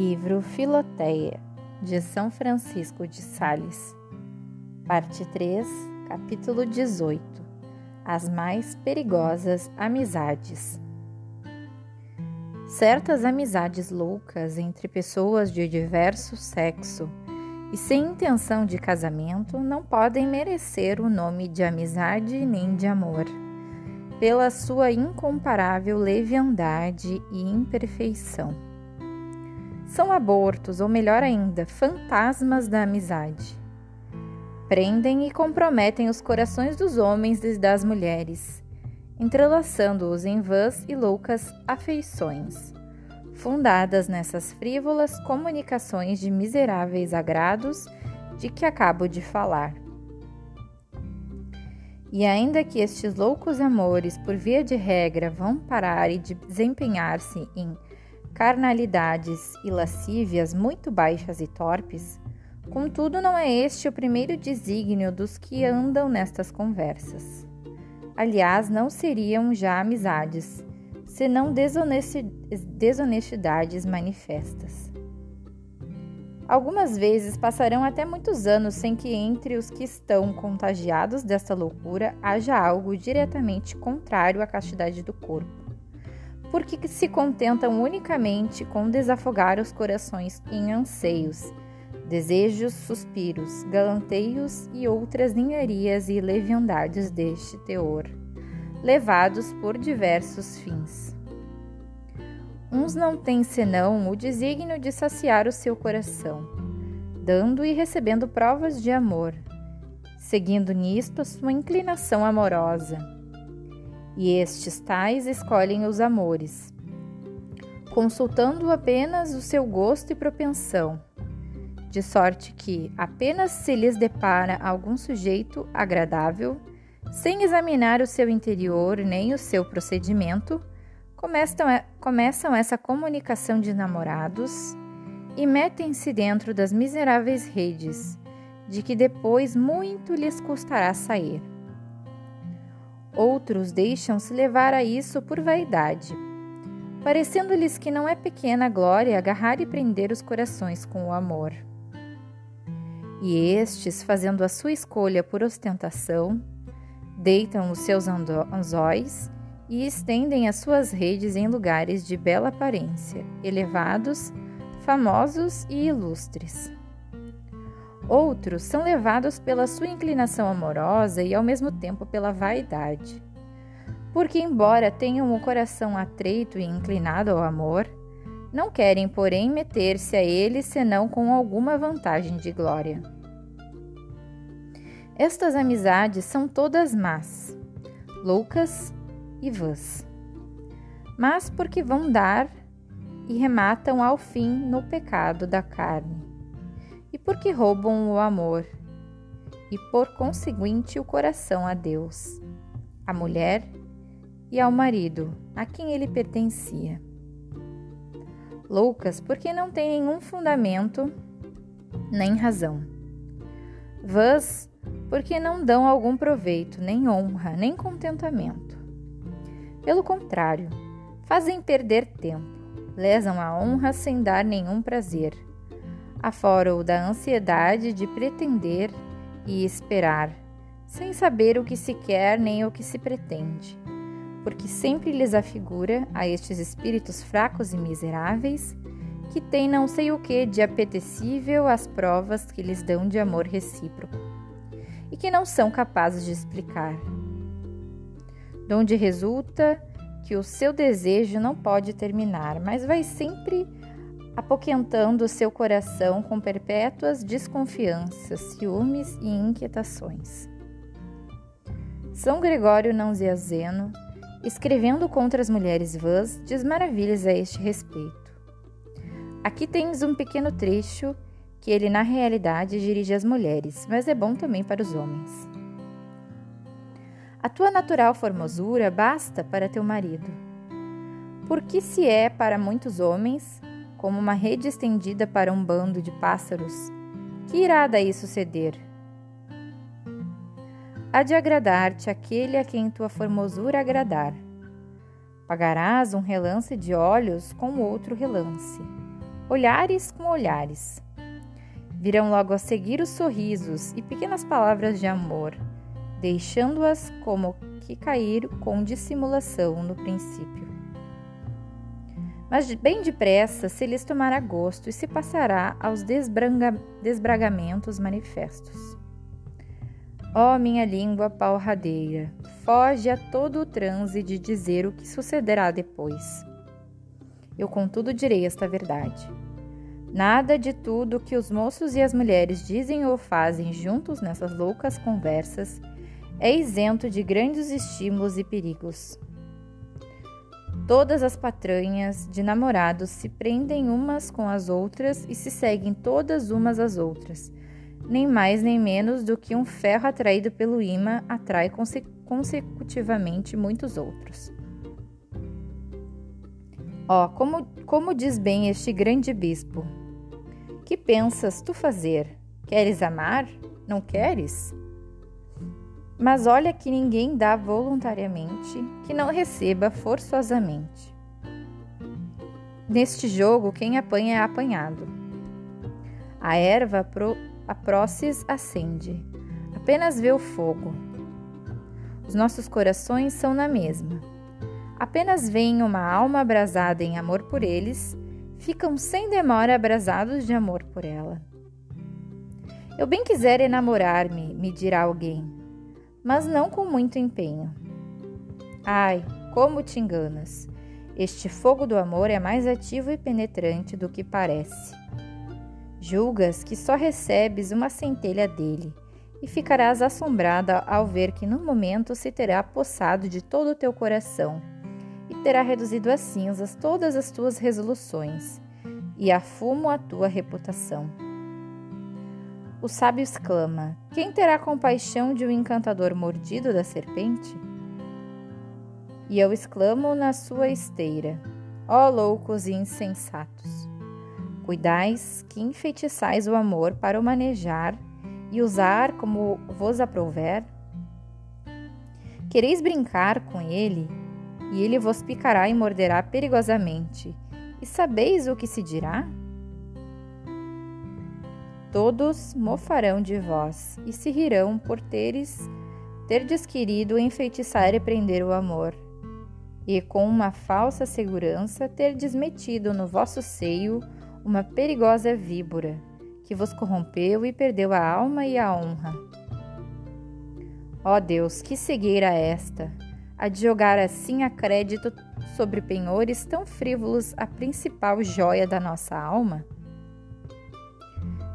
Livro Filoteia, de São Francisco de Sales. Parte 3, capítulo 18 As mais perigosas amizades. Certas amizades loucas entre pessoas de diverso sexo e sem intenção de casamento não podem merecer o nome de amizade nem de amor, pela sua incomparável leviandade e imperfeição são abortos, ou melhor ainda, fantasmas da amizade. Prendem e comprometem os corações dos homens e das mulheres, entrelaçando-os em vãs e loucas afeições, fundadas nessas frívolas comunicações de miseráveis agrados de que acabo de falar. E ainda que estes loucos amores, por via de regra, vão parar e desempenhar-se em carnalidades e lascívias muito baixas e torpes, contudo não é este o primeiro desígnio dos que andam nestas conversas. Aliás, não seriam já amizades, senão desonestidades manifestas. Algumas vezes passarão até muitos anos sem que entre os que estão contagiados desta loucura haja algo diretamente contrário à castidade do corpo porque se contentam unicamente com desafogar os corações em anseios, desejos, suspiros, galanteios e outras ninharias e leviandades deste teor, levados por diversos fins. Uns não têm senão o desígnio de saciar o seu coração, dando e recebendo provas de amor, seguindo nisto a sua inclinação amorosa e estes tais escolhem os amores, consultando apenas o seu gosto e propensão, de sorte que apenas se lhes depara algum sujeito agradável, sem examinar o seu interior nem o seu procedimento, começam, começam essa comunicação de namorados e metem-se dentro das miseráveis redes, de que depois muito lhes custará sair. Outros deixam-se levar a isso por vaidade, parecendo-lhes que não é pequena glória agarrar e prender os corações com o amor. E estes, fazendo a sua escolha por ostentação, deitam os seus anzóis e estendem as suas redes em lugares de bela aparência, elevados, famosos e ilustres. Outros são levados pela sua inclinação amorosa e ao mesmo tempo pela vaidade. Porque, embora tenham o coração atreito e inclinado ao amor, não querem, porém, meter-se a ele senão com alguma vantagem de glória. Estas amizades são todas más, loucas e vãs. Mas porque vão dar e rematam ao fim no pecado da carne porque roubam o amor e, por conseguinte, o coração a Deus, à mulher e ao marido a quem ele pertencia. Loucas porque não têm nenhum fundamento nem razão. Vãs porque não dão algum proveito, nem honra, nem contentamento. Pelo contrário, fazem perder tempo, lesam a honra sem dar nenhum prazer afora o da ansiedade de pretender e esperar, sem saber o que se quer nem o que se pretende, porque sempre lhes afigura a estes espíritos fracos e miseráveis que têm não sei o que de apetecível as provas que lhes dão de amor recíproco e que não são capazes de explicar. Donde resulta que o seu desejo não pode terminar, mas vai sempre apoquentando seu coração com perpétuas desconfianças, ciúmes e inquietações. São Gregório Nazianzeno, escrevendo contra as mulheres vãs, diz maravilhas a este respeito. Aqui tens um pequeno trecho que ele na realidade dirige às mulheres, mas é bom também para os homens. A tua natural formosura basta para teu marido. Porque se é para muitos homens, como uma rede estendida para um bando de pássaros, que irá daí suceder? Há de agradar-te aquele a quem tua formosura agradar. Pagarás um relance de olhos com outro relance, olhares com olhares. Virão logo a seguir os sorrisos e pequenas palavras de amor, deixando-as como que cair com dissimulação no princípio. Mas bem depressa se lhes tomará gosto e se passará aos desbragamentos manifestos. Ó oh, minha língua palradeira, foge a todo o transe de dizer o que sucederá depois. Eu, contudo, direi esta verdade. Nada de tudo que os moços e as mulheres dizem ou fazem juntos nessas loucas conversas é isento de grandes estímulos e perigos. Todas as patranhas de namorados se prendem umas com as outras e se seguem todas umas às outras nem mais nem menos do que um ferro atraído pelo imã atrai conse consecutivamente muitos outros. Ó, oh, como, como diz bem este grande bispo: Que pensas tu fazer? Queres amar? Não queres? Mas olha que ninguém dá voluntariamente, que não receba forçosamente. Neste jogo, quem apanha é apanhado. A erva pro a prócis acende. Apenas vê o fogo. Os nossos corações são na mesma. Apenas veem uma alma abrasada em amor por eles, ficam sem demora abrasados de amor por ela. Eu bem quiser enamorar-me, me dirá alguém, mas não com muito empenho. Ai, como te enganas! Este fogo do amor é mais ativo e penetrante do que parece. Julgas que só recebes uma centelha dele e ficarás assombrada ao ver que no momento se terá apossado de todo o teu coração e terá reduzido a cinzas todas as tuas resoluções e a fumo a tua reputação. O sábio exclama: Quem terá compaixão de um encantador mordido da serpente? E eu exclamo na sua esteira: Ó oh, loucos e insensatos! Cuidais que enfeitiçais o amor para o manejar e usar como vos aprouver? Quereis brincar com ele, e ele vos picará e morderá perigosamente. E sabeis o que se dirá? Todos mofarão de vós e se rirão por teres terdes querido enfeitiçar e prender o amor, e com uma falsa segurança terdes metido no vosso seio uma perigosa víbora, que vos corrompeu e perdeu a alma e a honra. Ó Deus, que cegueira esta, a de jogar assim a crédito sobre penhores tão frívolos a principal joia da nossa alma?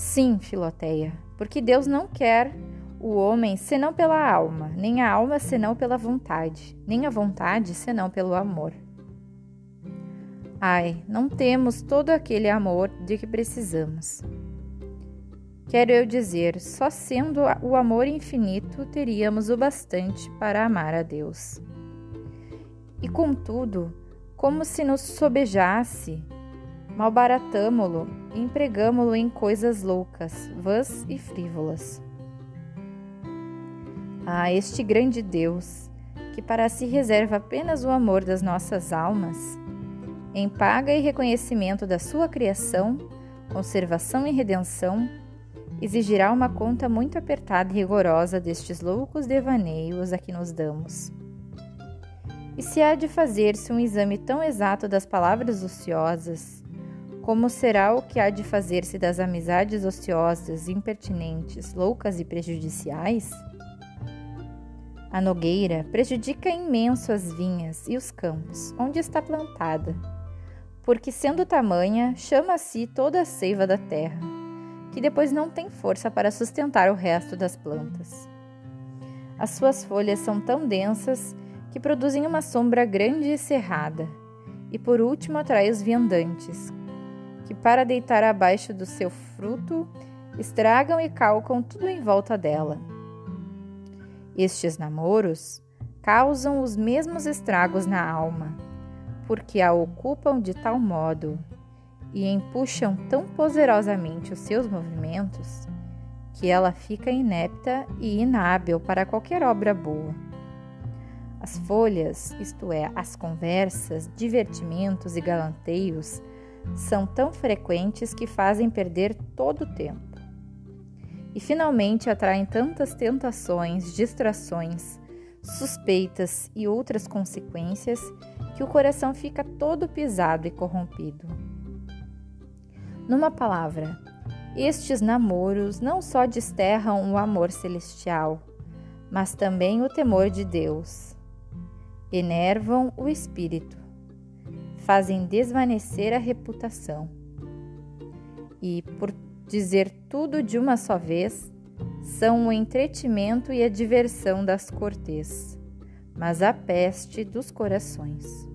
Sim, Filoteia, porque Deus não quer o homem senão pela alma, nem a alma senão pela vontade, nem a vontade senão pelo amor. Ai, não temos todo aquele amor de que precisamos. Quero eu dizer, só sendo o amor infinito teríamos o bastante para amar a Deus. E contudo, como se nos sobejasse, malbaratamo-lo empregamo-lo em coisas loucas, vãs e frívolas. Ah, este grande Deus, que para si reserva apenas o amor das nossas almas, em paga e reconhecimento da sua criação, conservação e redenção, exigirá uma conta muito apertada e rigorosa destes loucos devaneios a que nos damos. E se há de fazer-se um exame tão exato das palavras ociosas, como será o que há de fazer-se das amizades ociosas, impertinentes, loucas e prejudiciais? A nogueira prejudica imenso as vinhas e os campos onde está plantada porque sendo tamanha, chama a si toda a seiva da terra, que depois não tem força para sustentar o resto das plantas. As suas folhas são tão densas que produzem uma sombra grande e cerrada, e por último atrai os viandantes, que para deitar abaixo do seu fruto estragam e calcam tudo em volta dela. Estes namoros causam os mesmos estragos na alma porque a ocupam de tal modo e empuxam tão poderosamente os seus movimentos que ela fica inepta e inábil para qualquer obra boa. As folhas, isto é, as conversas, divertimentos e galanteios, são tão frequentes que fazem perder todo o tempo. E finalmente atraem tantas tentações, distrações, suspeitas e outras consequências que o coração fica todo pisado e corrompido. Numa palavra, estes namoros não só desterram o amor celestial, mas também o temor de Deus. Enervam o espírito, fazem desvanecer a reputação. E, por dizer tudo de uma só vez, são o entretimento e a diversão das cortes, mas a peste dos corações.